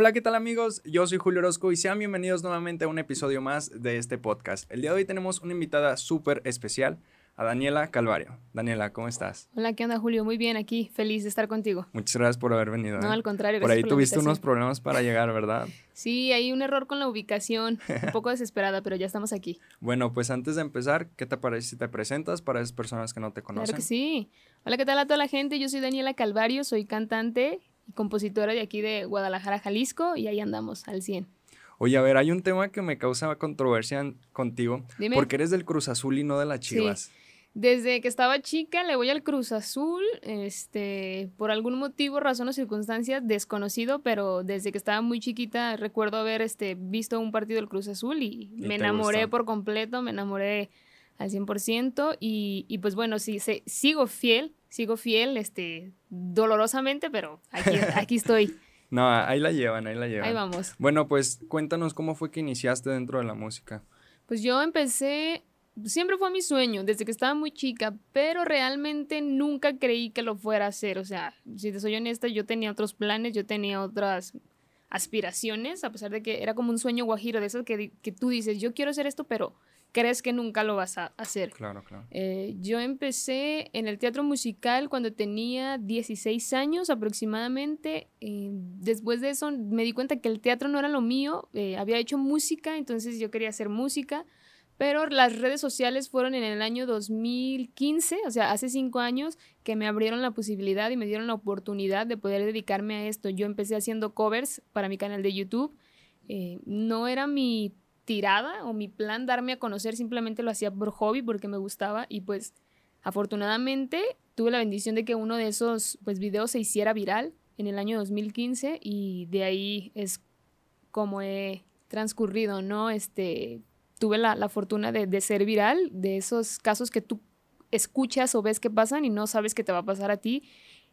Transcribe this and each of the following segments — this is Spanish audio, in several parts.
Hola, ¿qué tal amigos? Yo soy Julio Orozco y sean bienvenidos nuevamente a un episodio más de este podcast. El día de hoy tenemos una invitada súper especial, a Daniela Calvario. Daniela, ¿cómo estás? Hola, ¿qué onda Julio? Muy bien aquí, feliz de estar contigo. Muchas gracias por haber venido. No, ¿eh? al contrario. Por ahí tuviste unos problemas para llegar, ¿verdad? Sí, hay un error con la ubicación, un poco desesperada, pero ya estamos aquí. Bueno, pues antes de empezar, ¿qué te parece si te presentas para esas personas que no te conocen? Claro que sí. Hola, ¿qué tal a toda la gente? Yo soy Daniela Calvario, soy cantante y compositora de aquí de Guadalajara, Jalisco, y ahí andamos al 100. Oye, a ver, hay un tema que me causa controversia contigo, Dime. porque eres del Cruz Azul y no de las Chivas. Desde que estaba chica le voy al Cruz Azul, este, por algún motivo, razón o circunstancia desconocido, pero desde que estaba muy chiquita recuerdo haber este, visto un partido del Cruz Azul y, Y me enamoré gusta. por completo, me enamoré al 100% y, y pues bueno, sí, se- sigo fiel, sigo fiel, este, dolorosamente, pero aquí, aquí estoy, No, ahí la llevan, ahí la llevan. ahí vamos. Bueno, pues cuéntanos cómo fue que iniciaste dentro de la música. Pues yo empecé, siempre fue mi sueño, desde que estaba muy chica, pero realmente nunca creí que lo fuera a hacer. O sea, si te soy honesta, yo tenía otros planes, yo tenía otras aspiraciones, a pesar de que era como un sueño guajiro, de esos que, que tú dices, yo quiero hacer esto, pero crees que nunca lo vas a hacer. Claro, claro. Eh, yo empecé en el teatro musical cuando tenía 16 años aproximadamente. Eh, después de eso me di cuenta que el teatro no era lo mío. eh, había hecho música, entonces yo quería hacer música. Pero las redes sociales fueron en el año 2015, o sea, hace cinco años, que me abrieron la posibilidad y me dieron la oportunidad de poder dedicarme a esto. Yo empecé haciendo covers para mi canal de YouTube. Eh, no era mi tirada o mi plan darme a conocer, simplemente lo hacía por hobby porque me gustaba y pues afortunadamente tuve la bendición de que uno de esos pues videos se hiciera viral en el año 2015 y de ahí es como he transcurrido, ¿no? Este, tuve la, la fortuna de, de ser viral, de esos casos que tú escuchas o ves que pasan y no sabes que te va a pasar a ti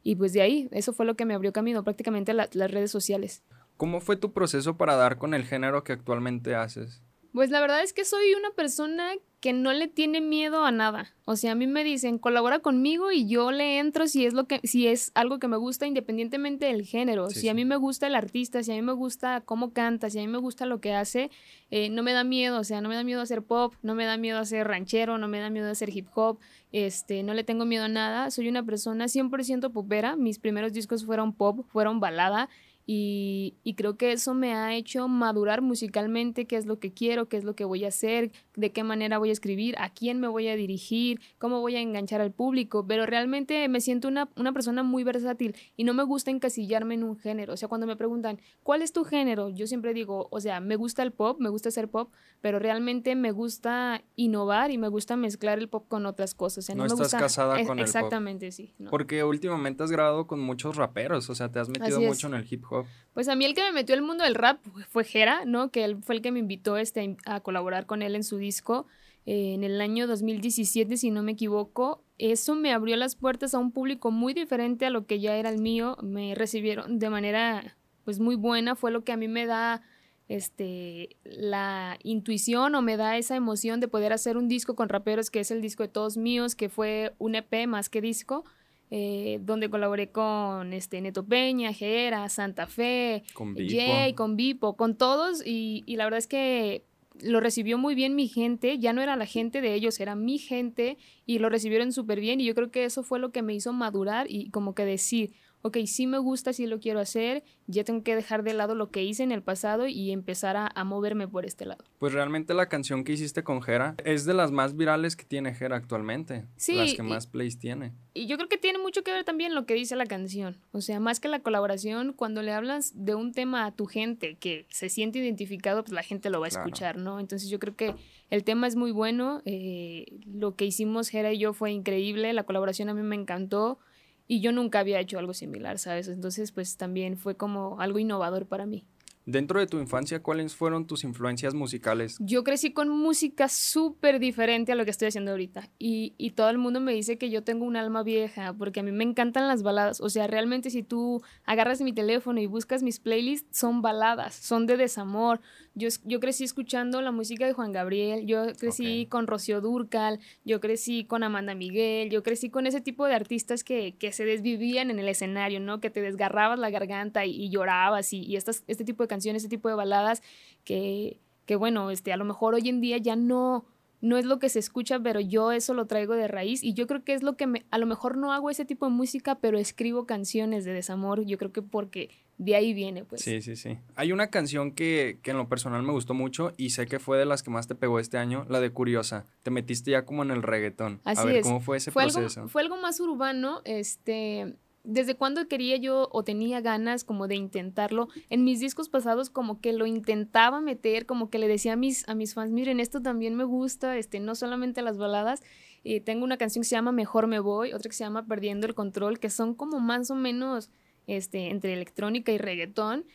y pues de ahí, eso fue lo que me abrió camino prácticamente las redes sociales. ¿Cómo fue tu proceso para dar con el género que actualmente haces? Pues la verdad es que soy una persona que no le tiene miedo a nada. O sea, a mí me dicen, colabora conmigo y yo le entro si es lo que, si es algo que me gusta independientemente del género. Sí, si a mí me gusta el artista, si a mí me gusta cómo canta, si a mí me gusta lo que hace, eh, no me da miedo. O sea, no me da miedo hacer pop, no me da miedo hacer ranchero, no me da miedo hacer hip hop. Este, no le tengo miedo a nada. Soy una persona 100% popera. Mis primeros discos fueron pop, fueron balada. Y, y creo que eso me ha hecho madurar musicalmente, qué es lo que quiero, qué es lo que voy a hacer, de qué manera voy a escribir, a quién me voy a dirigir, cómo voy a enganchar al público. Pero realmente me siento una, una persona muy versátil y no me gusta encasillarme en un género. O sea, cuando me preguntan, ¿cuál es tu género? Yo siempre digo, o sea, me gusta el pop, me gusta hacer pop, pero realmente me gusta innovar y me gusta mezclar el pop con otras cosas. O sea, No no, me estás gusta- casada es- con el pop. Exactamente, sí. no. Porque últimamente has grabado con muchos raperos, o sea, te has metido Así es. mucho en el hip hop. Pues a mí el que me metió al mundo del rap fue Jera, ¿no? Que él fue el que me invitó este, a colaborar con él en su disco eh, en el año 2017, si no me equivoco. Eso me abrió las puertas a un público muy diferente a lo que ya era el mío. Me recibieron de manera pues muy buena, fue lo que a mí me da este la intuición o me da esa emoción de poder hacer un disco con raperos que es el disco de todos míos, que fue un EP más que disco eh, donde colaboré con este Neto Peña, Jera, Santa Fe, Con. Jay, con Vipo, con todos. Y, y la verdad es que lo recibió muy bien mi gente, ya no era la gente de ellos, era mi gente y lo recibieron súper bien y yo creo que eso fue lo que me hizo madurar y como que decir, ok, sí me gusta, sí lo quiero hacer, ya tengo que dejar de lado lo que hice en el pasado y empezar a, a moverme por este lado. Pues realmente la canción que hiciste con Jera es de las más virales que tiene Jera actualmente. Sí, Las que y- más plays tiene. Y yo creo que tiene mucho que ver también lo que dice la canción. O sea, más que la colaboración, cuando le hablas de un tema a tu gente que se siente identificado, pues la gente lo va a Claro. escuchar, ¿no? Entonces yo creo que el tema es muy bueno. eh, lo que hicimos Jera y yo fue increíble. La colaboración a mí me encantó. Y yo nunca había hecho algo similar, ¿sabes? Entonces, pues también fue como algo innovador para mí. Dentro de tu infancia, ¿cuáles fueron tus influencias musicales? Yo crecí con música súper diferente a lo que estoy haciendo ahorita. Y, y, todo el mundo me dice que yo tengo un alma vieja, porque a mí me encantan las baladas. O sea, realmente si tú agarras mi teléfono y buscas mis playlists, son baladas, son de desamor. Yo, yo crecí escuchando la música de Juan Gabriel, yo crecí con Rocío Durcal, yo crecí con Amanda Miguel, yo crecí con ese tipo de artistas que, que se desvivían en el escenario, ¿no? Que te desgarrabas la garganta y, llorabas y, y estas, este tipo de canciones, ese tipo de baladas que, que, bueno, este, a lo mejor hoy en día ya no, no es lo que se escucha, pero yo eso lo traigo de raíz y yo creo que es lo que me, a lo mejor no hago ese tipo de música, pero escribo canciones de desamor, yo creo que porque de ahí viene, pues. Sí, sí, sí. Hay una canción que, que en lo personal me gustó mucho y sé que fue de las que más te pegó este año, la de Curiosa. Te metiste ya como en el reggaetón. Así a ver, ¿cómo fue ese proceso? fue algo más urbano, este desde cuando quería yo o tenía ganas como de intentarlo. En mis discos pasados como que lo intentaba meter, como que le decía a mis, a mis fans, miren, esto también me gusta, este, no solamente las baladas. y tengo una canción que se llama Mejor me voy, otra que se llama Perdiendo el control, que son como más o menos este, entre electrónica y reggaetón.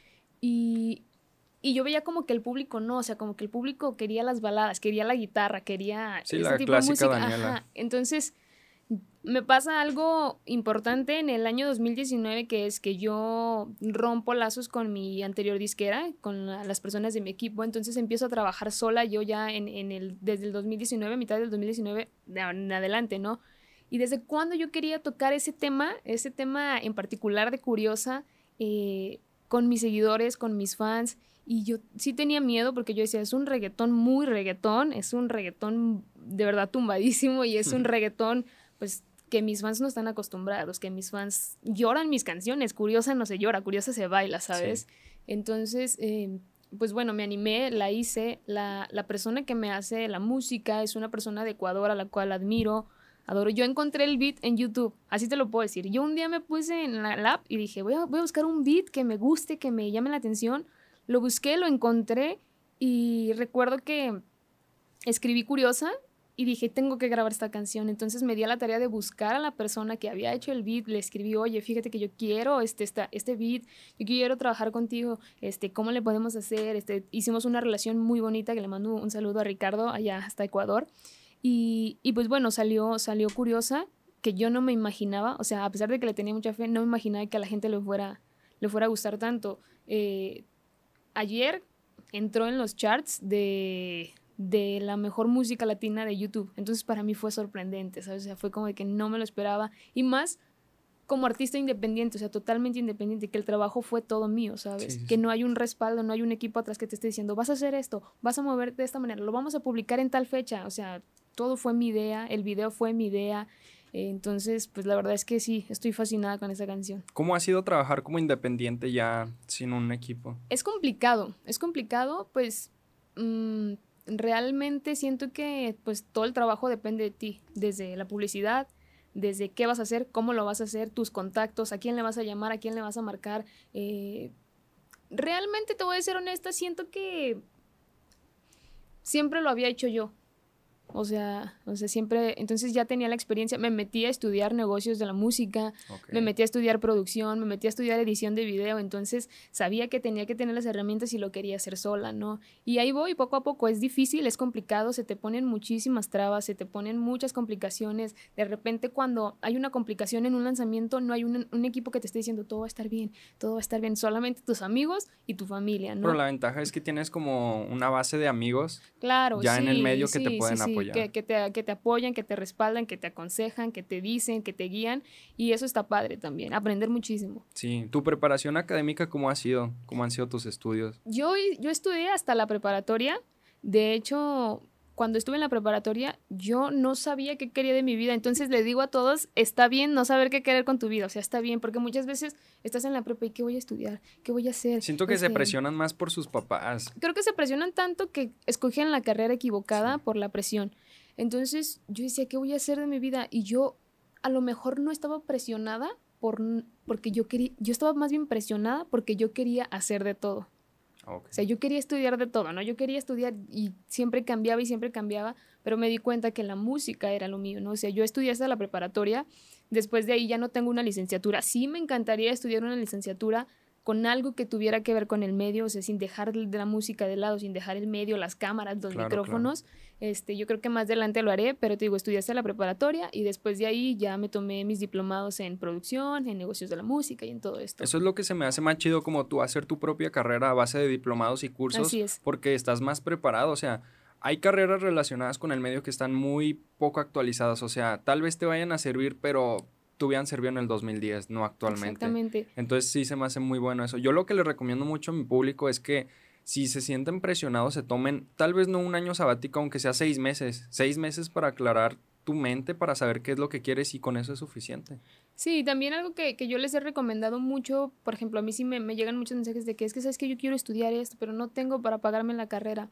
Y, y yo veía como que el público no, o sea, como que el público quería las baladas, quería la guitarra, quería sí, ese tipo de música. Entonces, me pasa algo importante en el año 2019 que es que yo rompo lazos con mi anterior disquera, con las personas de mi equipo, entonces empiezo a trabajar sola yo ya en, en el, desde el 2019, mitad del 2019 en adelante, ¿no? Y desde cuando yo quería tocar ese tema, ese tema en particular de Curiosa, eh, con mis seguidores, con mis fans, y yo sí tenía miedo porque yo decía, es un reggaetón muy reggaetón, es un reggaetón de verdad tumbadísimo y es un reggaetón pues que mis fans no están acostumbrados, que mis fans lloran mis canciones, curiosa no se llora, curiosa se baila, ¿sabes? Entonces, eh, pues bueno, me animé, la hice, la, la, persona que me hace la música es una persona de Ecuador a la cual admiro, adoro. Yo encontré el beat en YouTube, así te lo puedo decir. Yo un día me puse en la app y dije, voy a, voy a buscar un beat que me guste, que me llame la atención. Lo busqué, lo encontré y recuerdo que escribí curiosa y dije, tengo que grabar esta canción. Entonces me di a la tarea de buscar a la persona que había hecho el beat, le escribí, oye, fíjate que yo quiero este, esta, este beat, yo quiero trabajar contigo, este, ¿cómo le podemos hacer? Este, hicimos una relación muy bonita, que le mando un saludo a Ricardo allá hasta Ecuador. Y, y pues bueno, salió, salió curiosa, que yo no me imaginaba, o sea, a pesar de que le tenía mucha fe, no me imaginaba que a la gente le fuera, le fuera a gustar tanto. Eh, ayer entró en los charts de, de la mejor música latina de YouTube. Entonces para mí fue sorprendente, ¿sabes? O sea, fue como de que no me lo esperaba. Y más como artista independiente, o sea, totalmente independiente, que el trabajo fue todo mío, ¿sabes? Que no hay un respaldo, no hay un equipo atrás que te esté diciendo, vas a hacer esto, vas a moverte de esta manera, lo vamos a publicar en tal fecha. O sea, todo fue mi idea, el video fue mi idea. entonces, pues la verdad es que sí, estoy fascinada con esa canción. ¿Cómo ha sido trabajar como independiente ya sin un equipo? Es complicado, es complicado, pues... Mmm, realmente siento que pues todo el trabajo depende de ti, desde la publicidad, desde qué vas a hacer, cómo lo vas a hacer, tus contactos, a quién le vas a llamar, a quién le vas a marcar. Eh, realmente te voy a ser honesta, siento que siempre lo había hecho yo. O sea, o sea, siempre, entonces ya tenía la experiencia, me metí a estudiar negocios de la música, me metí a estudiar producción, me metí a estudiar edición de video, entonces sabía que tenía que tener las herramientas y lo quería hacer sola, ¿no? Y ahí voy poco a poco, es difícil, es complicado, se te ponen muchísimas trabas, se te ponen muchas complicaciones, de repente cuando hay una complicación en un lanzamiento, no hay un, un equipo que te esté diciendo todo va a estar bien, todo va a estar bien, solamente tus amigos y tu familia, ¿no? Pero la ventaja es que tienes como una base de amigos claro, ya en el medio que te pueden apoyar. Que, que, te, que te apoyan, que te respaldan, que te aconsejan, que te dicen, que te guían. Y eso está padre también, aprender muchísimo. Sí, ¿tu preparación académica cómo ha sido? ¿Cómo han sido tus estudios? Yo, yo estudié hasta la preparatoria. De hecho, cuando estuve en la preparatoria, yo no sabía qué quería de mi vida. Entonces le digo a todos, está bien no saber qué querer con tu vida. O sea, está bien, porque muchas veces estás en la prepa y qué voy a estudiar, qué voy a hacer. Siento que se este, presionan más por sus papás. Creo que se presionan tanto que escogen la carrera equivocada por la presión. Entonces yo decía, ¿qué voy a hacer de mi vida? Y yo a lo mejor no estaba presionada por, porque yo quería, yo estaba más bien presionada porque yo quería hacer de todo. O sea, yo quería estudiar de todo, ¿no? Yo quería estudiar y siempre cambiaba y siempre cambiaba, pero me di cuenta que la música era lo mío, ¿no? O sea, yo estudié hasta la preparatoria, después de ahí ya no tengo una licenciatura. Sí me encantaría estudiar una licenciatura, con algo que tuviera que ver con el medio, o sea, sin dejar de la música de lado, sin dejar el medio, las cámaras, los micrófonos. Este, yo creo que más adelante lo haré, pero te digo, estudiaste la preparatoria y después de ahí ya me tomé mis diplomados en producción, en negocios de la música y en todo esto. Eso es lo que se me hace más chido como tú hacer tu propia carrera a base de diplomados y cursos, Así es. porque estás más preparado, o sea, hay carreras relacionadas con el medio que están muy poco actualizadas, o sea, tal vez te vayan a servir, pero servido en el 2010, no actualmente. Exactamente. Entonces sí se me hace muy bueno eso. Yo lo que le recomiendo mucho a mi público es que si se sienten presionados, se tomen tal vez no un año sabático, aunque sea seis meses, seis meses para aclarar tu mente, para saber qué es lo que quieres y con eso es suficiente. Sí, también algo que, que yo les he recomendado mucho, por ejemplo, a mí sí me, me llegan muchos mensajes de que es que sabes que yo quiero estudiar esto, pero no tengo para pagarme la carrera.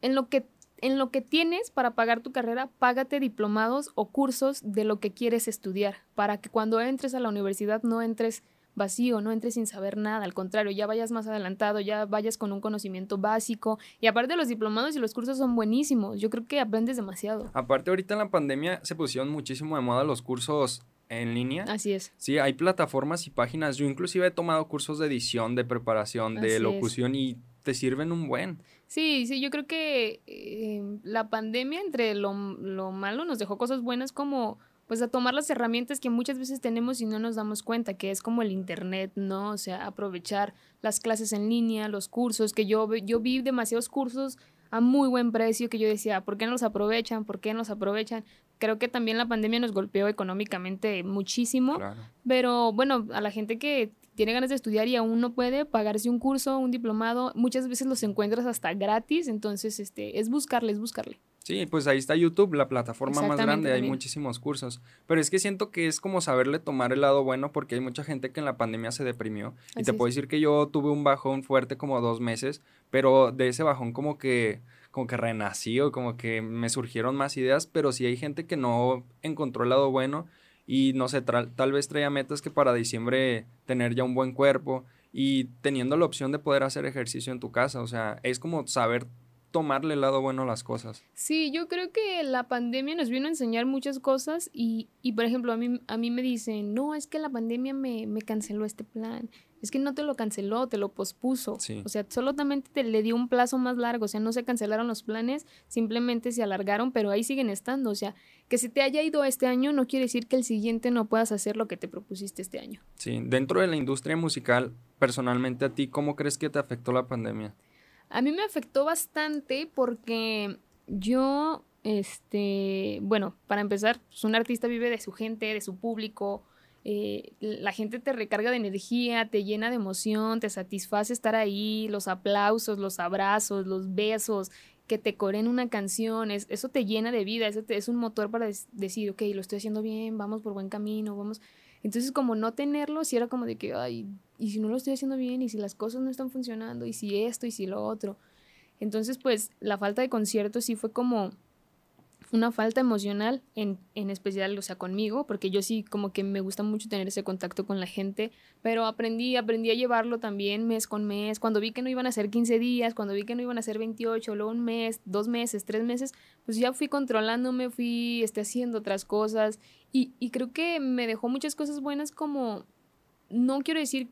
En lo que en lo que tienes para pagar tu carrera, págate diplomados o cursos de lo que quieres estudiar, para que cuando entres a la universidad no entres vacío, no entres sin saber nada, al contrario, ya vayas más adelantado, ya vayas con un conocimiento básico. Y aparte los diplomados y los cursos son buenísimos, yo creo que aprendes demasiado. Aparte ahorita en la pandemia se pusieron muchísimo de moda los cursos en línea. Así es. Sí, hay plataformas y páginas. Yo inclusive he tomado cursos de edición, de preparación, de Así locución y te sirven un buen. Sí, sí, yo creo que eh, la pandemia entre lo, lo, malo nos dejó cosas buenas como pues a tomar las herramientas que muchas veces tenemos y no nos damos cuenta, que es como el internet, ¿no? O sea, aprovechar las clases en línea, los cursos, que yo, yo vi demasiados cursos a muy buen precio que yo decía, ¿por qué no los aprovechan? ¿Por qué no los aprovechan? Creo que también la pandemia nos golpeó económicamente muchísimo, claro. pero bueno, a la gente que tiene ganas de estudiar y aún no puede pagarse un curso, un diplomado, muchas veces los encuentras hasta gratis, entonces este es buscarle, es buscarle. Sí, pues ahí está YouTube, la plataforma más grande, también. hay muchísimos cursos. Pero es que siento que es como saberle tomar el lado bueno porque hay mucha gente que en la pandemia se deprimió. Así y te es. puedo decir que yo tuve un bajón fuerte como dos meses, pero de ese bajón como que como que renací o como que me surgieron más ideas, pero sí hay gente que no encontró el lado bueno y no sé, tal vez traía metas que para diciembre tener ya un buen cuerpo y teniendo la opción de poder hacer ejercicio en tu casa, o sea, es como saber tomarle el lado bueno a las cosas. Sí, yo creo que la pandemia nos vino a enseñar muchas cosas y, y por ejemplo, a mí, a mí me dicen, no, es que la pandemia me, me canceló este plan, es que no te lo canceló, te lo pospuso. Sí. O sea, solamente te le dio un plazo más largo, o sea, no se cancelaron los planes, simplemente se alargaron, pero ahí siguen estando. O sea, que se te haya ido este año no quiere decir que el siguiente no puedas hacer lo que te propusiste este año. Sí, dentro de la industria musical, personalmente a ti, ¿cómo crees que te afectó la pandemia? A mí me afectó bastante porque yo, este, bueno, para empezar, pues un artista vive de su gente, de su público, eh, la gente te recarga de energía, te llena de emoción, te satisface estar ahí, los aplausos, los abrazos, los besos, que te coreen una canción, es, eso te llena de vida, eso te, es un motor para decir, ok, lo estoy haciendo bien, vamos por buen camino, vamos. Entonces, como no tenerlo, si era como de que, ay, y si no lo estoy haciendo bien, y si las cosas no están funcionando, y si esto, y si lo otro. Entonces, pues, la falta de conciertos sí fue como una falta emocional, en, en especial, o sea, conmigo, porque yo sí como que me gusta mucho tener ese contacto con la gente, pero aprendí, aprendí a llevarlo también mes con mes, cuando vi que no iban a ser 15 días, cuando vi que no iban a ser 28, luego un mes, dos meses, tres meses, pues ya fui controlándome, fui este, haciendo otras cosas. Y, y creo que me dejó muchas cosas buenas como, no quiero decir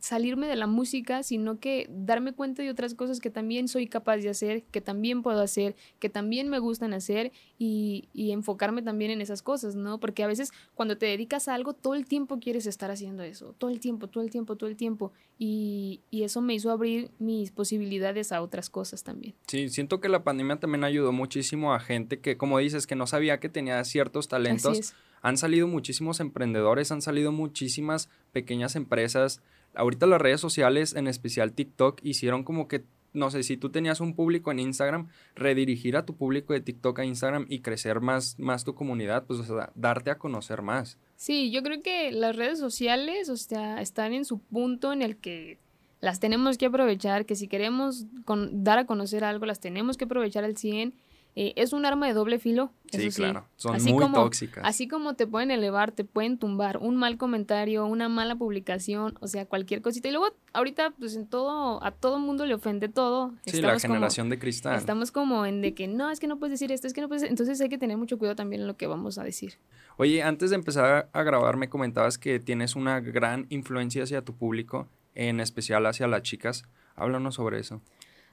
salirme de la música, sino que darme cuenta de otras cosas que también soy capaz de hacer, que también puedo hacer, que también me gustan hacer y, y, enfocarme también en esas cosas, ¿no? Porque a veces cuando te dedicas a algo, todo el tiempo quieres estar haciendo eso, todo el tiempo, todo el tiempo, todo el tiempo. Y, y eso me hizo abrir mis posibilidades a otras cosas también. Sí, siento que la pandemia también ayudó muchísimo a gente que, como dices, que no sabía que tenía ciertos talentos han salido muchísimos emprendedores, han salido muchísimas pequeñas empresas. Ahorita las redes sociales, en especial TikTok, hicieron como que, no sé, si tú tenías un público en Instagram, redirigir a tu público de TikTok a Instagram y crecer más, más tu comunidad, pues darte a conocer más. Sí, yo creo que las redes sociales, o sea, están en su punto en el que las tenemos que aprovechar, que si queremos con, dar a conocer algo, las tenemos que aprovechar al 100 eh, es un arma de doble filo. Sí, sí, claro. Son así muy como, tóxicas. Así como te pueden elevar, te pueden tumbar un mal comentario, una mala publicación, o sea, cualquier cosita. Y luego, ahorita, pues en todo, a todo mundo le ofende todo. Sí, estamos la generación como, de cristal. Estamos como en de que no, es que no puedes decir esto, es que no puedes. Entonces hay que tener mucho cuidado también en lo que vamos a decir. Oye, antes de empezar a grabar me comentabas que tienes una gran influencia hacia tu público, en especial hacia las chicas. Háblanos sobre eso.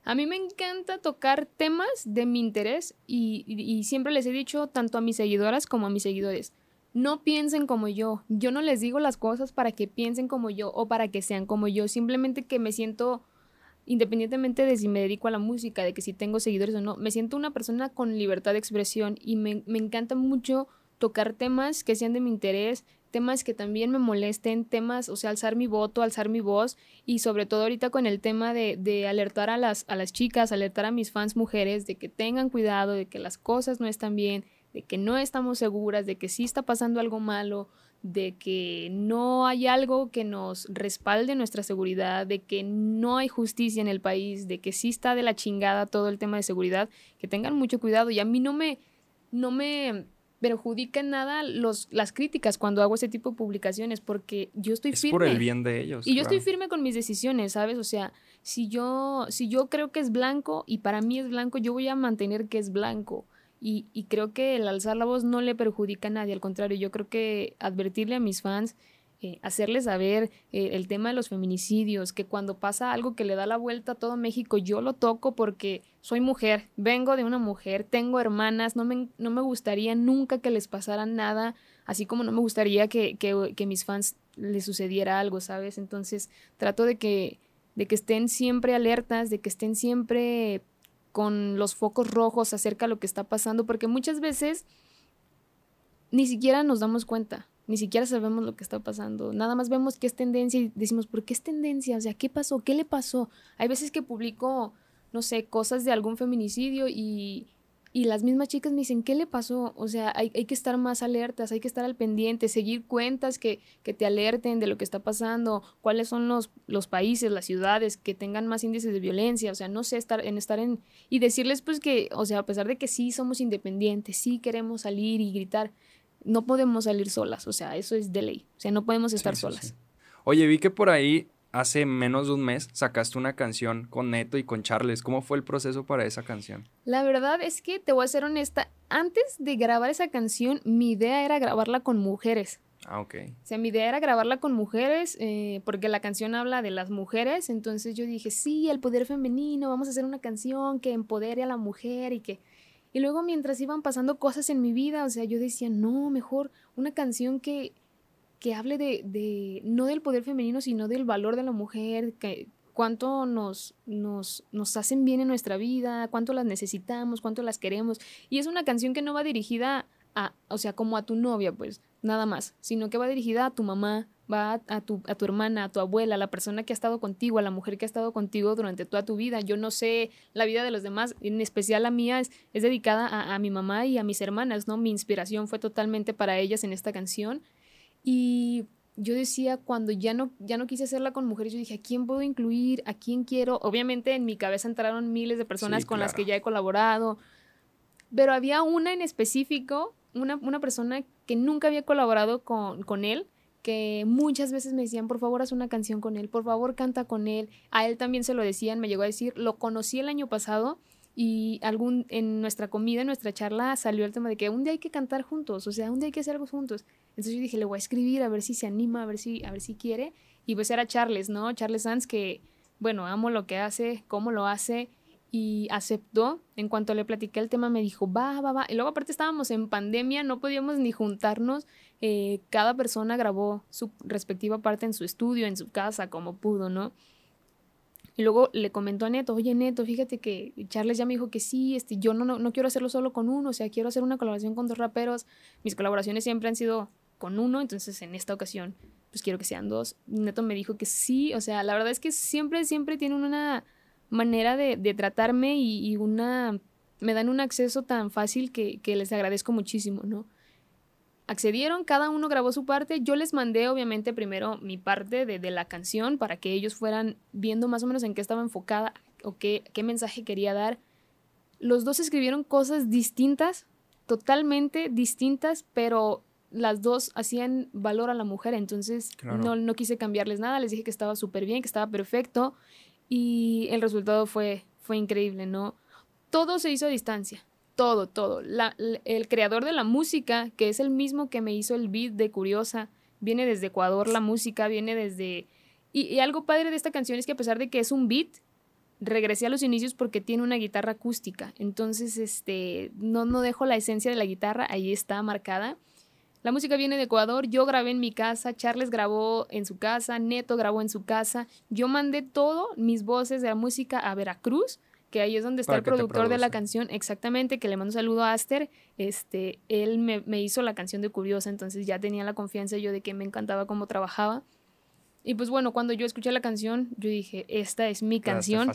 A mí me encanta tocar temas de mi interés y, siempre les he dicho tanto a mis seguidoras como a mis seguidores, no piensen como yo, yo no les digo las cosas para que piensen como yo o para que sean como yo, simplemente que me siento, independientemente de si me dedico a la música, de que si tengo seguidores o no, me siento una persona con libertad de expresión y me, me encanta mucho tocar temas que sean de mi interés, temas que también me molesten, temas, o sea, alzar mi voto, alzar mi voz y sobre todo ahorita con el tema de, de, alertar a las, a las chicas, alertar a mis fans mujeres de que tengan cuidado, de que las cosas no están bien, de que no estamos seguras, de que sí está pasando algo malo, de que no hay algo que nos respalde nuestra seguridad, de que no hay justicia en el país, de que sí está de la chingada todo el tema de seguridad, que tengan mucho cuidado. Y a mí no me no me perjudica en nada los, las críticas cuando hago ese tipo de publicaciones, porque yo estoy firme. Es por el bien de ellos. Y yo estoy firme con mis decisiones, ¿sabes? O sea, si yo, si yo creo que es blanco y para mí es blanco, yo voy a mantener que es blanco. Y, y creo que el alzar la voz no le perjudica a nadie, al contrario, yo creo que advertirle a mis fans eh, hacerles saber eh, el tema de los feminicidios, que cuando pasa algo que le da la vuelta a todo México, yo lo toco porque soy mujer, vengo de una mujer, tengo hermanas, no me, no me gustaría nunca que les pasara nada, así como no me gustaría que, que, que mis fans les sucediera algo, ¿sabes? Entonces trato de que, de que estén siempre alertas, de que estén siempre con los focos rojos acerca de lo que está pasando, porque muchas veces ni siquiera nos damos cuenta ni siquiera sabemos lo que está pasando. Nada más vemos que es tendencia y decimos, ¿por qué es tendencia? O sea, ¿qué pasó? ¿Qué le pasó? Hay veces que publico, no sé, cosas de algún feminicidio y, y las mismas chicas me dicen, ¿qué le pasó? O sea, hay, hay, que estar más alertas, hay que estar al pendiente, seguir cuentas que, que te alerten de lo que está pasando, cuáles son los, los países, las ciudades que tengan más índices de violencia, o sea, no sé, estar en estar en... Y decirles pues que, o sea, a pesar de que sí somos independientes, sí queremos salir y gritar, no podemos salir solas, o sea, eso es de ley, o sea, no podemos estar solas. Oye, vi que por ahí hace menos de un mes sacaste una canción con Neto y con Charles. ¿Cómo fue el proceso para esa canción? La verdad es que te voy a ser honesta, antes de grabar esa canción, mi idea era grabarla con mujeres. Ah, ok. O sea, mi idea era grabarla con mujeres, eh, porque la canción habla de las mujeres, entonces yo dije, sí, el poder femenino, vamos a hacer una canción que empodere a la mujer y que y luego mientras iban pasando cosas en mi vida, o sea, yo decía, no, mejor una canción que, que hable de, de, no del poder femenino, sino del valor de la mujer, que cuánto nos, nos, nos hacen bien en nuestra vida, cuánto las necesitamos, cuánto las queremos. Y es una canción que no va dirigida a, o sea, como a tu novia, pues, nada más, sino que va dirigida a tu mamá, va a tu, a tu hermana, a tu abuela, a la persona que ha estado contigo, a la mujer que ha estado contigo durante toda tu vida. Yo no sé la vida de los demás, en especial la mía es, es dedicada a, a, mi mamá y a mis hermanas, ¿no? Mi inspiración fue totalmente para ellas en esta canción. Y yo decía, cuando ya no, ya no quise hacerla con mujeres, yo dije, ¿a quién puedo incluir? ¿A quién quiero? Obviamente en mi cabeza entraron miles de personas con las que ya he colaborado, pero había una en específico, una, una persona que nunca había colaborado con, con él, que muchas veces me decían, por favor, haz una canción con él, por favor, canta con él. A él también se lo decían, me llegó a decir, lo conocí el año pasado y algún en nuestra comida, en nuestra charla salió el tema de que un día hay que cantar juntos, o sea, un día hay que hacer algo juntos. Entonces yo dije, le voy a escribir a ver si se anima, a ver si a ver si quiere y pues era Charles, ¿no? Charles Sanz que bueno, amo lo que hace, cómo lo hace y aceptó. En cuanto le platiqué el tema, me dijo, va, va, va. Y luego aparte estábamos en pandemia, no podíamos ni juntarnos. Eh, cada persona grabó su respectiva parte en su estudio, en su casa, como pudo, ¿no? Y luego le comentó a Neto, oye Neto, fíjate que Charles ya me dijo que sí, este, yo no, no, no quiero hacerlo solo con uno, o sea, quiero hacer una colaboración con dos raperos. Mis colaboraciones siempre han sido con uno, entonces en esta ocasión, pues quiero que sean dos. Neto me dijo que sí, o sea, la verdad es que siempre, siempre tienen una manera de, de tratarme y, una me dan un acceso tan fácil que, que, les agradezco muchísimo, ¿no? Accedieron, cada uno grabó su parte, yo les mandé obviamente primero mi parte de, de, la canción para que ellos fueran viendo más o menos en qué estaba enfocada o qué, qué mensaje quería dar. Los dos escribieron cosas distintas, totalmente distintas, pero las dos hacían valor a la mujer, entonces no, no quise cambiarles nada, les dije que estaba súper bien, que estaba perfecto y el resultado fue, fue increíble, ¿no? Todo se hizo a distancia. todo, todo. el creador de la música, que es el mismo que me hizo el beat de Curiosa, viene desde Ecuador la música, viene desde... Y, algo padre de esta canción es que a pesar de que es un beat, regresé a los inicios porque tiene una guitarra acústica. Entonces, este, no, no dejo la esencia de la guitarra, ahí está marcada. La música viene de Ecuador, yo grabé en mi casa, Charles grabó en su casa, Neto grabó en su casa. Yo mandé todo, mis voces de la música a Veracruz que ahí es donde está el productor de la canción, exactamente, que le mando un saludo a Aster, este, él me, hizo la canción de Curiosa, entonces ya tenía la confianza yo de que me encantaba cómo trabajaba. Y pues bueno, cuando yo escuché la canción, yo dije, esta es mi canción,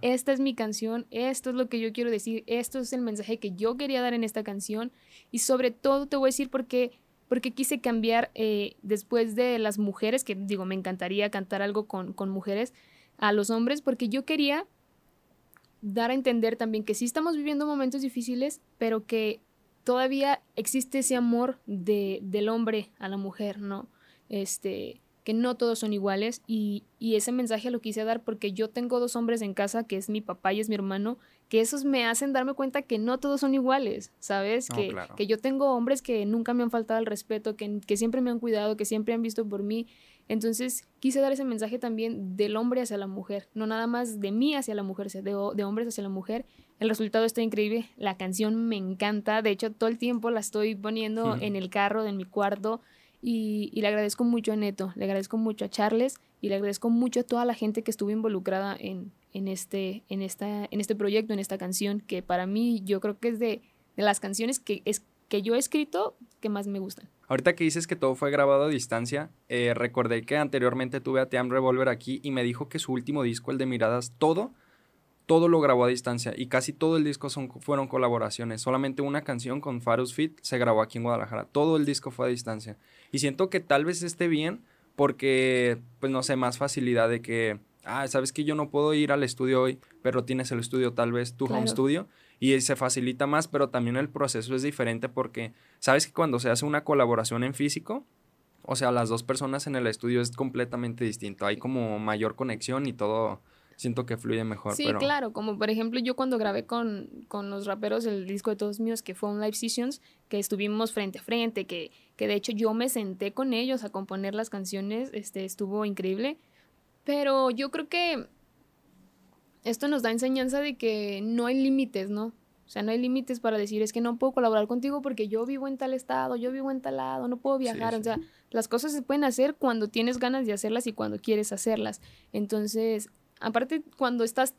esta es mi canción, esto es lo que yo quiero decir, esto es el mensaje que yo quería dar en esta canción. Y sobre todo te voy a decir porque, porque quise cambiar eh, después de las mujeres, que digo, me encantaría cantar algo con, con mujeres, a los hombres, porque yo quería dar a entender también que sí estamos viviendo momentos difíciles, pero que todavía existe ese amor de, del hombre a la mujer, ¿no? Este, que no todos son iguales y, y, ese mensaje lo quise dar porque yo tengo dos hombres en casa, que es mi papá y es mi hermano, que esos me hacen darme cuenta que no todos son iguales, ¿sabes? que, que, yo tengo hombres que nunca me han faltado el respeto, que, que siempre me han cuidado, que siempre han visto por mí entonces quise dar ese mensaje también del hombre hacia la mujer, no nada más de mí hacia la mujer, de, de hombres hacia la mujer. El resultado está increíble, la canción me encanta, de hecho todo el tiempo la estoy poniendo en el carro de mi cuarto y, le agradezco mucho a Neto, le agradezco mucho a Charles y le agradezco mucho a toda la gente que estuvo involucrada en, en, este, en, esta, en este proyecto, en esta canción, que para mí yo creo que es de, de las canciones que, es, que yo he escrito que más me gustan. Ahorita que dices que todo fue grabado a distancia, eh, recordé que anteriormente tuve a Team Revolver aquí y me dijo que su último disco, el de Miradas, todo, todo lo grabó a distancia y casi todo el disco son, fueron colaboraciones. Solamente una canción con Farus Fit se grabó aquí en Guadalajara. Todo el disco fue a distancia. Y siento que tal vez esté bien porque, pues no sé, más facilidad de que, ah, sabes que yo no puedo ir al estudio hoy, pero tienes el estudio tal vez, tu home studio y se facilita más, pero también el proceso es diferente porque sabes que cuando se hace una colaboración en físico, o sea, las dos personas en el estudio es completamente distinto, hay como mayor conexión y todo siento que fluye mejor. Sí, claro, como por ejemplo yo cuando grabé con, con, los raperos el disco de todos míos, que fue un live sessions, que estuvimos frente a frente, que, que de hecho yo me senté con ellos a componer las canciones, este, estuvo increíble, pero yo creo que esto nos da enseñanza de que no hay límites, ¿no? O sea, no hay límites para decir, es que no puedo colaborar contigo porque yo vivo en tal estado, yo vivo en tal lado, no puedo viajar. O sea, las cosas se pueden hacer cuando tienes ganas de hacerlas y cuando quieres hacerlas. Entonces, aparte, cuando estás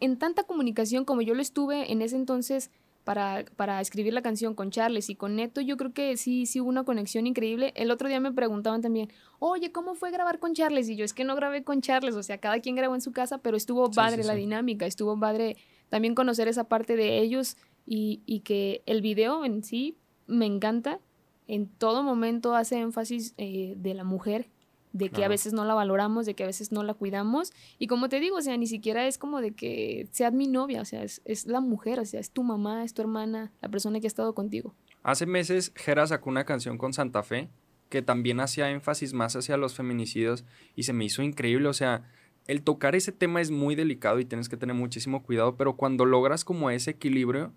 en tanta comunicación como yo lo estuve en ese entonces para, para escribir la canción con Charles y con Neto, yo creo que sí, sí hubo una conexión increíble. El otro día me preguntaban también, oye, ¿cómo fue grabar con Charles? Y yo, es que no grabé con Charles, o sea, cada quien grabó en su casa, pero estuvo padre la dinámica, estuvo padre también conocer esa parte de ellos y, y, que el video en sí me encanta. En todo momento hace énfasis eh, de la mujer de que a veces no la valoramos, de que a veces no la cuidamos. Y como te digo, o sea, ni siquiera es como de que sea mi novia, o sea, es, es la mujer, o sea, es tu mamá, es tu hermana, la persona que ha estado contigo. Hace meses Jera sacó una canción con Santa Fe que también hacía énfasis más hacia los feminicidios y se me hizo increíble, o sea, el tocar ese tema es muy delicado y tienes que tener muchísimo cuidado, pero cuando logras como ese equilibrio,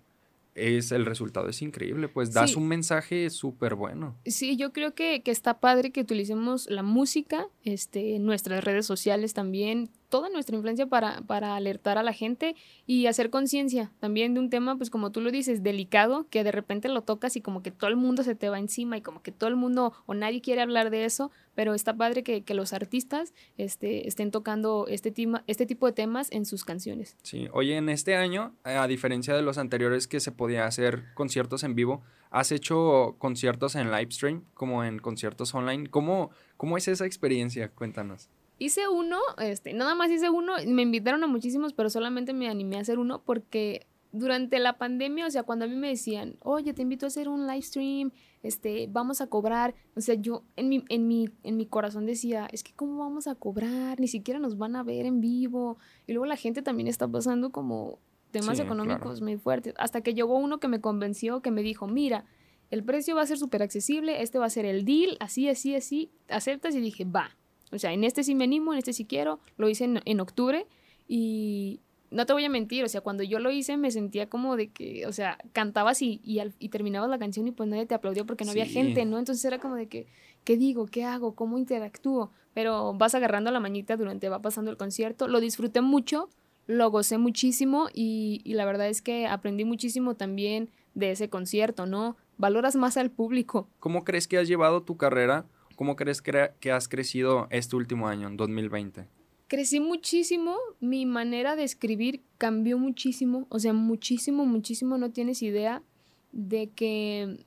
es el resultado es increíble, pues das un mensaje súper bueno. Sí, yo creo que, que, está padre que utilicemos la música, este, nuestras redes sociales también, toda nuestra influencia para, para alertar a la gente y hacer conciencia también de un tema, pues como tú lo dices, delicado, que de repente lo tocas y como que todo el mundo se te va encima y como que todo el mundo o nadie quiere hablar de eso, pero está padre que, que los artistas este, estén tocando este, tema, este tipo de temas en sus canciones. Sí, oye, en este año, a diferencia de los anteriores que se podía hacer conciertos en vivo, has hecho conciertos en live stream, como en conciertos online. ¿Cómo, cómo es esa experiencia? Cuéntanos. Hice uno, este, nada más hice uno, me invitaron a muchísimos, pero solamente me animé a hacer uno porque durante la pandemia, o sea, cuando a mí me decían, oye, te invito a hacer un live stream, este, vamos a cobrar, o sea, yo en mi, en mi, en mi corazón decía, es que cómo vamos a cobrar, ni siquiera nos van a ver en vivo, y luego la gente también está pasando como temas económicos muy fuertes, hasta que llegó uno que me convenció, que me dijo, mira, el precio va a ser súper accesible, este va a ser el deal, así, así, así, aceptas y dije, va, o sea, en este sí me animo, en este sí quiero. Lo hice en, octubre y, no te voy a mentir, o sea, cuando yo lo hice me sentía como de que, o sea, cantabas y, y, y terminabas la canción y pues nadie te aplaudió porque no había gente, ¿no? Entonces era como de que, ¿qué digo? ¿Qué hago? ¿Cómo interactúo? Pero vas agarrando la mañita durante, va pasando el concierto. Lo disfruté mucho, lo gocé muchísimo y, y la verdad es que aprendí muchísimo también de ese concierto, ¿no? Valoras más al público. ¿Cómo crees que has llevado tu carrera? ¿Cómo crees que, has crecido este último año, en 2020? crecí muchísimo, mi manera de escribir cambió muchísimo, o sea, muchísimo, muchísimo, no tienes idea de que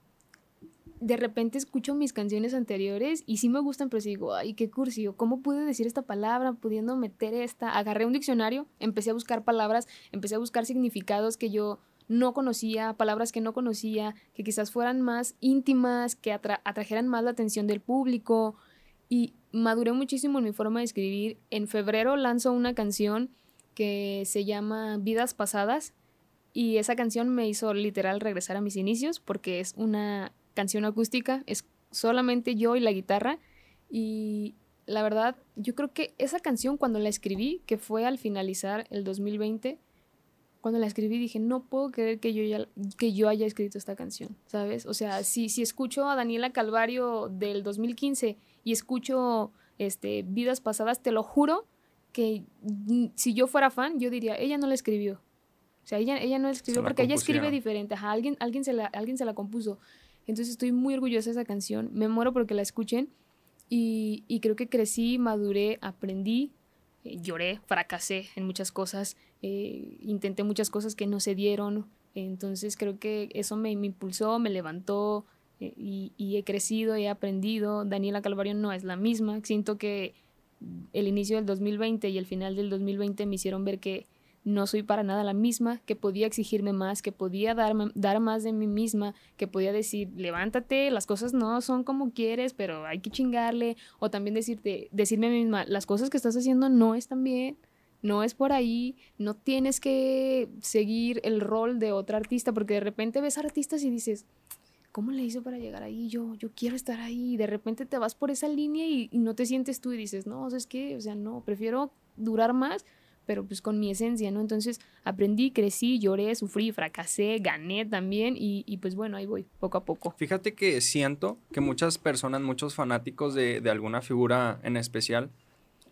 de repente escucho mis canciones anteriores y sí me gustan, pero sí digo, ay, qué cursi, ¿cómo pude decir esta palabra pudiendo meter esta? Agarré un diccionario, empecé a buscar palabras, empecé a buscar significados que yo no conocía, palabras que no conocía, que quizás fueran más íntimas, que atrajeran más la atención del público y maduré muchísimo en mi forma de escribir. En febrero lanzo una canción que se llama Vidas Pasadas y esa canción me hizo literal regresar a mis inicios porque es una canción acústica, es solamente yo y la guitarra y la verdad yo creo que esa canción cuando la escribí, que fue al finalizar el 2020, cuando la escribí dije, no puedo creer que yo, ya, que yo haya escrito esta canción, ¿sabes? O sea, si, si escucho a Daniela Calvario del 2015 y escucho este, vidas pasadas, te lo juro que si yo fuera fan, yo diría, ella no la escribió. O sea, ella, ella no la escribió porque ella escribe diferente. Ajá, alguien, alguien, se la, alguien se la compuso. Entonces estoy muy orgullosa de esa canción. Me muero porque la escuchen. Y, y creo que crecí, maduré, aprendí, eh, lloré, fracasé en muchas cosas. Eh, intenté muchas cosas que no se dieron. Entonces creo que eso me, impulsó, me levantó, eh, y, he crecido, he aprendido. Daniela Calvario no es la misma. Siento que el inicio del 2020 y el final del 2020 me hicieron ver que no soy para nada la misma, que podía exigirme más, que podía dar más de mí misma, que podía decir, levántate, las cosas no son como quieres, pero hay que chingarle, o también decirte, decirme a mí misma, las cosas que estás haciendo no están bien, no es por ahí, no tienes que seguir el rol de otra artista, porque de repente ves artistas y dices, ¿cómo le hizo para llegar ahí? Yo, yo quiero estar ahí. Y de repente te vas por esa línea y, no te sientes tú y dices, no, es que, o sea, no, prefiero durar más, pero pues con mi esencia, ¿no? Entonces aprendí, crecí, lloré, sufrí, fracasé, gané también y, y pues bueno, ahí voy, poco a poco. Fíjate que siento que muchas personas, muchos fanáticos de, de alguna figura en especial,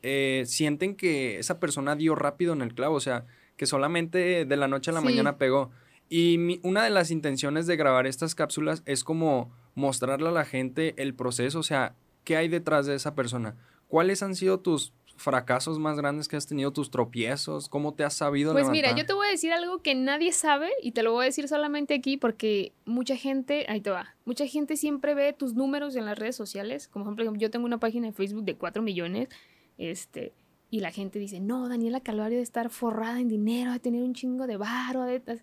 eh, sienten que esa persona dio rápido en el clavo, o sea, que solamente de la noche a la mañana pegó. Y una de las intenciones de grabar estas cápsulas es como mostrarle a la gente el proceso, o sea, qué hay detrás de esa persona. ¿Cuáles han sido tus fracasos más grandes que has tenido, tus tropiezos? ¿Cómo te has sabido Pues mira, yo te voy a decir algo que nadie sabe y te lo voy a decir solamente aquí porque mucha gente, ahí te va, mucha gente siempre ve tus números en las redes sociales. Como ejemplo, yo tengo una página de Facebook de 4 millones, este, y la gente dice, no, Daniela Calvario de estar forrada en dinero, de tener un chingo de de...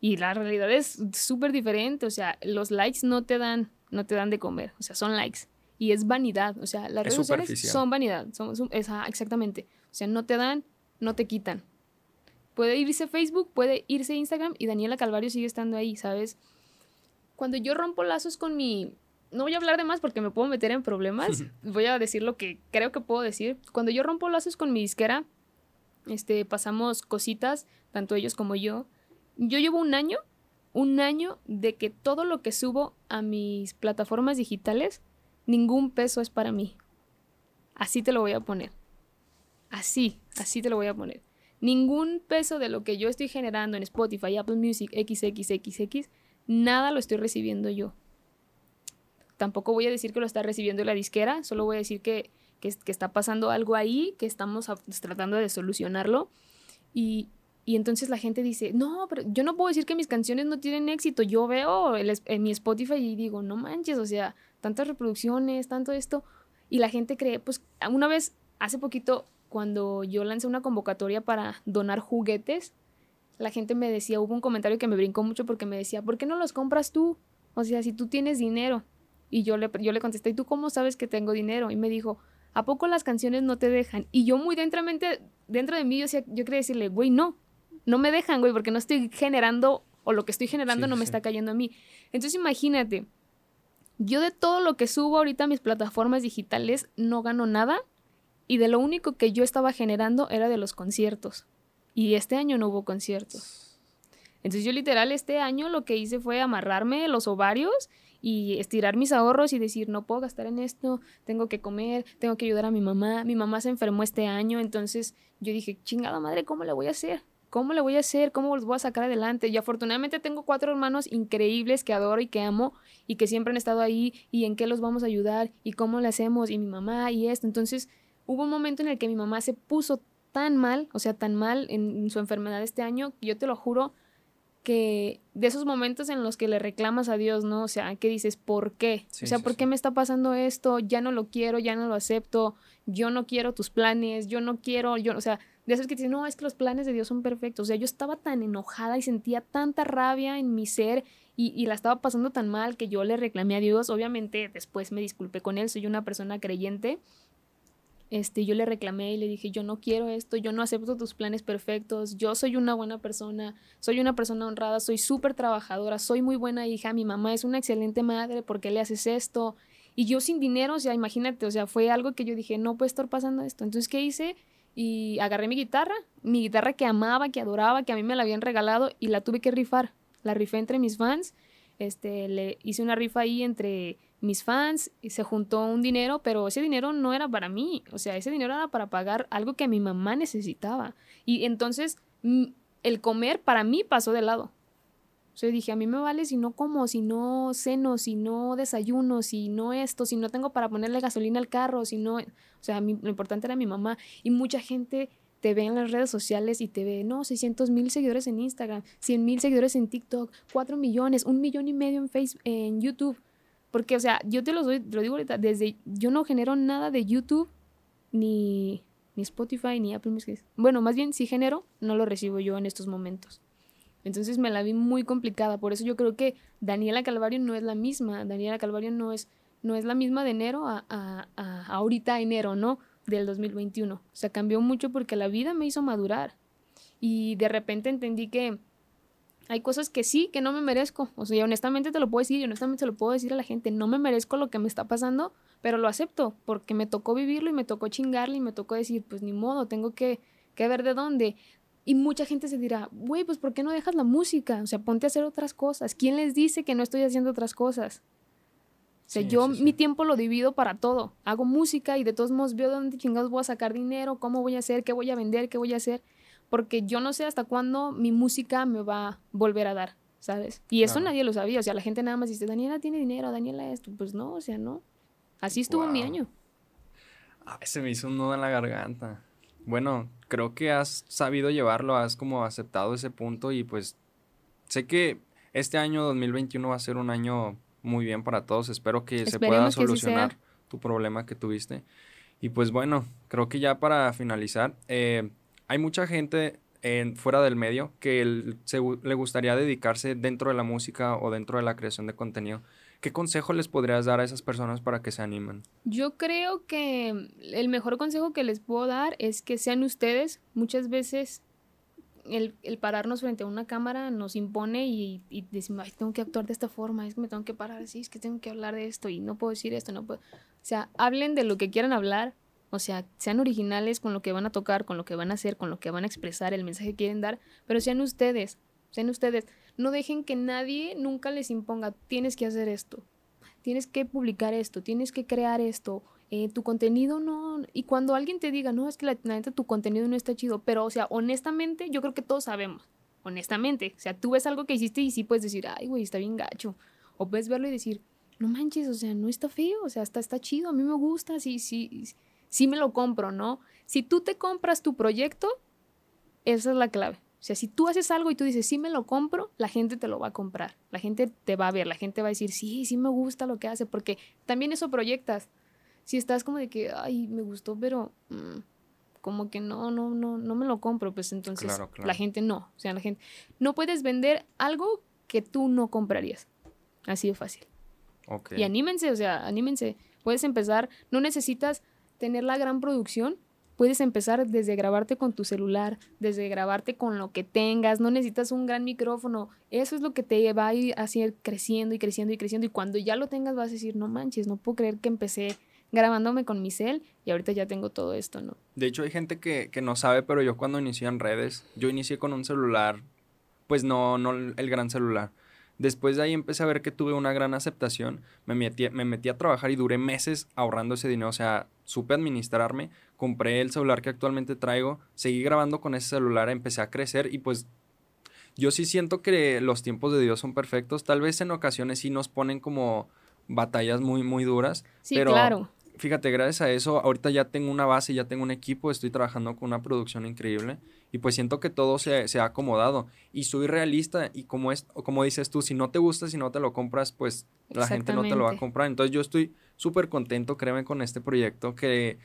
Y la realidad es súper diferente, o sea, los likes no te dan, no te dan de comer, o sea, son likes. Y es vanidad, o sea, las redes sociales son vanidad, son, exactamente. O sea, no te dan, no te quitan. Puede irse Facebook, puede irse Instagram y Daniela Calvario sigue estando ahí, ¿sabes? Cuando yo rompo lazos con mi... No voy a hablar de más porque me puedo meter en problemas. voy a decir lo que creo que puedo decir. Cuando yo rompo lazos con mi disquera, este, pasamos cositas, tanto ellos como yo, yo llevo un año, un año de que todo lo que subo a mis plataformas digitales, ningún peso es para mí. Así te lo voy a poner. Así, así te lo voy a poner. Ningún peso de lo que yo estoy generando en Spotify, Apple Music, XXXX, nada lo estoy recibiendo yo. Tampoco voy a decir que lo está recibiendo la disquera, solo voy a decir que, que, que está pasando algo ahí, que estamos tratando de solucionarlo. Y, y entonces la gente dice, no, pero yo no puedo decir que mis canciones no tienen éxito. Yo veo en mi Spotify y digo, no manches, o sea, tantas reproducciones, tanto esto. Y la gente cree, pues una vez, hace poquito, cuando yo lancé una convocatoria para donar juguetes, la gente me decía, hubo un comentario que me brincó mucho porque me decía, ¿por qué no los compras tú? O sea, si tú tienes dinero. Y yo le, yo le contesté, ¿y tú cómo sabes que tengo dinero? Y me dijo, ¿a poco las canciones no te dejan? Y yo muy dentro, dentro de mí, yo, yo quería decirle, güey, no, no me dejan, güey, porque no estoy generando o lo que estoy generando no me está cayendo a mí. Entonces imagínate, yo de todo lo que subo ahorita a mis plataformas digitales no gano nada y de lo único que yo estaba generando era de los conciertos. Y este año no hubo conciertos. Entonces yo literal este año lo que hice fue amarrarme los ovarios y estirar mis ahorros y decir, no puedo gastar en esto, tengo que comer, tengo que ayudar a mi mamá. Mi mamá se enfermó este año, entonces yo dije, chingada madre, ¿cómo le voy a hacer? ¿Cómo le voy a hacer? ¿Cómo los voy a sacar adelante? Y afortunadamente tengo cuatro hermanos increíbles que adoro y que amo y que siempre han estado ahí y en qué los vamos a ayudar y cómo le hacemos y mi mamá y esto. Entonces hubo un momento en el que mi mamá se puso tan mal, o sea, tan mal en su enfermedad este año, yo te lo juro, que de esos momentos en los que le reclamas a Dios, ¿no? O sea, que dices, ¿por qué? o sea, ¿por qué me está pasando esto? Ya no lo quiero, ya no lo acepto, yo no quiero tus planes, yo no quiero, yo, o sea, de esos que dicen, no, es que los planes de Dios son perfectos. O sea, yo estaba tan enojada y sentía tanta rabia en mi ser y, y la estaba pasando tan mal que yo le reclamé a Dios. Obviamente, después me disculpé con él, soy una persona creyente, este, yo le reclamé y le dije, yo no quiero esto, yo no acepto tus planes perfectos, yo soy una buena persona, soy una persona honrada, soy súper trabajadora, soy muy buena hija, mi mamá es una excelente madre, ¿por qué le haces esto? Y yo sin dinero, o sea, imagínate, o sea, fue algo que yo dije, no puede estar pasando esto. Entonces, ¿qué hice? Y agarré mi guitarra, mi guitarra que amaba, que adoraba, que a mí me la habían regalado y la tuve que rifar. La rifé entre mis fans, este, le hice una rifa ahí entre mis fans y se juntó un dinero, pero ese dinero no era para mí, o sea, ese dinero era para pagar algo que mi mamá necesitaba. Y entonces el comer para mí pasó de lado. O sea, dije, a mí me vale si no como, si no ceno, si no desayuno, si no esto, si no tengo para ponerle gasolina al carro, si no, o sea, lo importante era mi mamá. Y mucha gente te ve en las redes sociales y te ve, no, 600 mil seguidores en Instagram, 100 mil seguidores en TikTok, 4 millones, un millón y medio en Facebook, en YouTube. Porque, o sea, yo te lo, doy, lo digo ahorita, desde, yo no genero nada de YouTube, ni, ni Spotify, ni Apple Music. Bueno, más bien, si genero, no lo recibo yo en estos momentos. Entonces me la vi muy complicada. Por eso yo creo que Daniela Calvario no es la misma. Daniela Calvario no es, no es la misma de enero a, a, a ahorita enero, ¿no? Del 2021. O sea, cambió mucho porque la vida me hizo madurar. Y de repente entendí que hay cosas que sí, que no me merezco. O sea, honestamente te lo puedo decir y honestamente se lo puedo decir a la gente. No me merezco lo que me está pasando, pero lo acepto porque me tocó vivirlo y me tocó chingarle y me tocó decir, pues ni modo, tengo que, que ver de dónde. Y mucha gente se dirá, güey, pues ¿por qué no dejas la música? O sea, ponte a hacer otras cosas. ¿Quién les dice que no estoy haciendo otras cosas? O sea, yo mi tiempo lo divido para todo. Hago música y de todos modos veo de dónde chingados voy a sacar dinero, cómo voy a hacer, qué voy a vender, qué voy a hacer porque yo no sé hasta cuándo mi música me va a volver a dar, ¿sabes? Y eso nadie lo sabía, o sea, la gente nada más dice, Daniela tiene dinero, Daniela esto, pues no, o sea, no. Así estuvo mi año. Ay, se me hizo un nudo en la garganta. Bueno, creo que has sabido llevarlo, has como aceptado ese punto y pues sé que este año 2021 va a ser un año muy bien para todos. Espero que se pueda solucionar tu problema que tuviste. Y pues bueno, creo que ya para finalizar, eh, hay mucha gente en, fuera del medio que le gustaría dedicarse dentro de la música o dentro de la creación de contenido. ¿Qué consejo les podrías dar a esas personas para que se animen? Yo creo que el mejor consejo que les puedo dar es que sean ustedes. Muchas veces el, pararnos frente a una cámara nos impone y, y, decimos, ay, tengo que actuar de esta forma, es que me tengo que parar así, es que tengo que hablar de esto y no puedo decir esto, no puedo. O sea, hablen de lo que quieran hablar, o sea, sean originales con lo que van a tocar, con lo que van a hacer, con lo que van a expresar, el mensaje que quieren dar, pero sean ustedes, sean ustedes. No dejen que nadie nunca les imponga, tienes que hacer esto, tienes que publicar esto, tienes que crear esto, eh, tu contenido no... Y cuando alguien te diga, no, es que la, neta tu contenido no está chido, pero o sea, honestamente, yo creo que todos sabemos, honestamente. O sea, tú ves algo que hiciste y sí puedes decir, ay, güey, está bien gacho. O puedes verlo y decir, no manches, o sea, no está feo, o sea, está, está chido, a mí me gusta, sí, sí sí me lo compro, ¿no? Si tú te compras tu proyecto, esa es la clave. O sea, si tú haces algo y tú dices, sí me lo compro, la gente te lo va a comprar. La gente te va a ver, la gente va a decir, sí, sí me gusta lo que hace, porque también eso proyectas. Si estás como de que, ay, me gustó, pero mm, como que no, no, no, no me lo compro, pues entonces la gente no. O sea, la gente, no puedes vender algo que tú no comprarías. Así de fácil. Y anímense, o sea, anímense. Puedes empezar, no necesitas tener la gran producción, puedes empezar desde grabarte con tu celular, desde grabarte con lo que tengas, no necesitas un gran micrófono, eso es lo que te va a ir así creciendo y creciendo y creciendo y cuando ya lo tengas vas a decir, no manches, no puedo creer que empecé grabándome con mi cel y ahorita ya tengo todo esto, ¿no? De hecho, hay gente que, que no sabe, pero yo cuando inicié en redes, yo inicié con un celular, pues no, no el gran celular. Después de ahí empecé a ver que tuve una gran aceptación, me metí, me metí a trabajar y duré meses ahorrando ese dinero, o sea, supe administrarme, compré el celular que actualmente traigo, seguí grabando con ese celular, empecé a crecer y pues yo sí siento que los tiempos de Dios son perfectos, tal vez en ocasiones sí nos ponen como batallas muy, muy duras, sí, pero claro fíjate, gracias a eso, ahorita ya tengo una base, ya tengo un equipo, estoy trabajando con una producción increíble y pues siento que todo se, ha acomodado y soy realista y como, es, como dices tú, si no te gusta, si no te lo compras, pues la gente no te lo va a comprar. Entonces yo estoy súper contento, créeme, con este proyecto que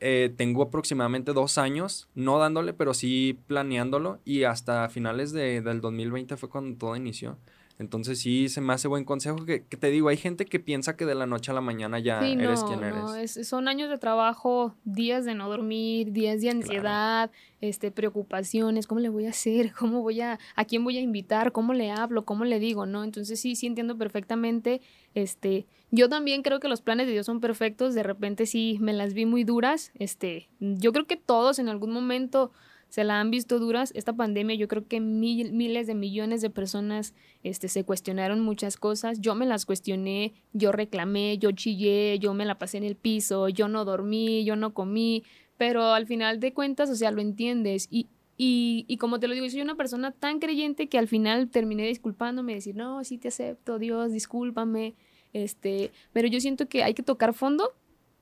eh, tengo aproximadamente dos años, no dándole, pero sí planeándolo y hasta finales de, del 2020 fue cuando todo inició. Entonces sí se me hace buen consejo que, te digo, hay gente que piensa que de la noche a la mañana ya eres quien eres. No, es, son años de trabajo, días de no dormir, días de ansiedad, este, preocupaciones, ¿cómo le voy a hacer? ¿Cómo voy a, a quién voy a invitar? ¿Cómo le hablo? ¿Cómo le digo? ¿No? Entonces sí, sí entiendo perfectamente. Este, yo también creo que los planes de Dios son perfectos, de repente sí me las vi muy duras. Este, yo creo que todos en algún momento se la han visto duras. Esta pandemia, yo creo que miles de millones de personas este, se cuestionaron muchas cosas. Yo me las cuestioné, yo reclamé, yo chillé, yo me la pasé en el piso, yo no dormí, yo no comí, pero al final de cuentas, o sea, lo entiendes. Y, y, y como te lo digo, soy una persona tan creyente que al final terminé disculpándome, decir, no, sí te acepto, Dios, discúlpame. Este, pero yo siento que hay que tocar fondo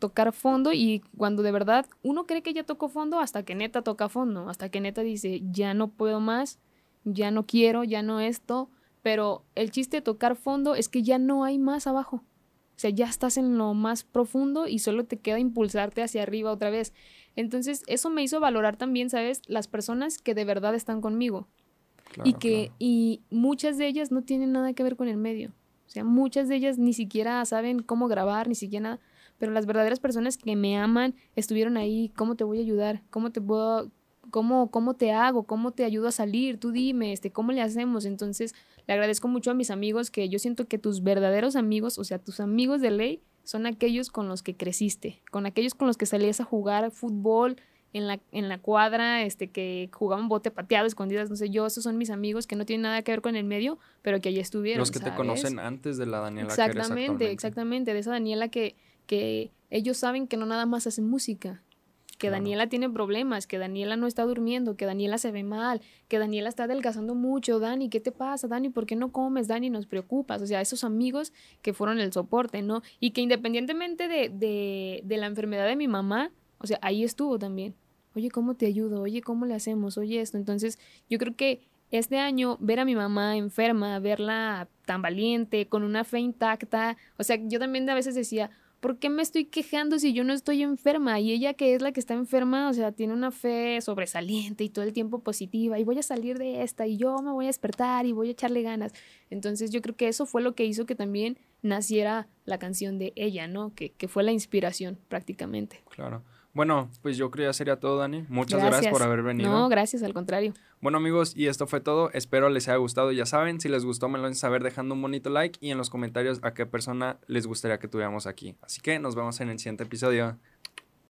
tocar fondo y cuando de verdad uno cree que ya tocó fondo hasta que neta toca fondo, hasta que neta dice, ya no puedo más, ya no quiero, ya no esto, pero el chiste de tocar fondo es que ya no hay más abajo. O sea, ya estás en lo más profundo y solo te queda impulsarte hacia arriba otra vez. Entonces, eso me hizo valorar también, ¿sabes? Las personas que de verdad están conmigo. y que, y muchas de ellas no tienen nada que ver con el medio. O sea, muchas de ellas ni siquiera saben cómo grabar, ni siquiera nada pero las verdaderas personas que me aman estuvieron ahí, ¿cómo te voy a ayudar? ¿Cómo te puedo cómo cómo te hago? ¿Cómo te ayudo a salir? Tú dime, este, ¿cómo le hacemos? Entonces, le agradezco mucho a mis amigos que yo siento que tus verdaderos amigos, o sea, tus amigos de ley son aquellos con los que creciste, con aquellos con los que salías a jugar fútbol, en la, en la cuadra, este, que jugaban bote pateado, escondidas, no sé yo, esos son mis amigos que no tienen nada que ver con el medio, pero que allí estuvieron. Los que te conocen antes de la Daniela. Exactamente, exactamente, de esa Daniela que, que ellos saben que no nada más hacen música, que Daniela tiene problemas, que Daniela no está durmiendo, que Daniela se ve mal, que Daniela está adelgazando mucho, Dani, ¿qué te pasa? Dani, ¿por qué no comes? Dani, nos preocupas. O sea, esos amigos que fueron el soporte, ¿no? Y que independientemente de, de, de la enfermedad de mi mamá, o sea, ahí estuvo también. Oye, ¿cómo te ayudo? Oye, ¿cómo le hacemos? Oye, esto. Entonces, yo creo que este año ver a mi mamá enferma, verla tan valiente, con una fe intacta, o sea, yo también a veces decía, ¿por qué me estoy quejando si yo no estoy enferma? Y ella que es la que está enferma, o sea, tiene una fe sobresaliente y todo el tiempo positiva y voy a salir de esta y yo me voy a despertar y voy a echarle ganas. Entonces yo creo que eso fue lo que hizo que también naciera la canción de ella, ¿no? Que, que fue la inspiración prácticamente. Claro. Bueno, pues yo creo que ya sería todo, Dani. Muchas gracias. por haber venido. No, gracias, al contrario. Bueno, amigos, y esto fue todo. Espero les haya gustado. Ya saben, si les gustó, me lo saber dejando un bonito like y en los comentarios a qué persona les gustaría que tuviéramos aquí. Así que nos vemos en el siguiente episodio.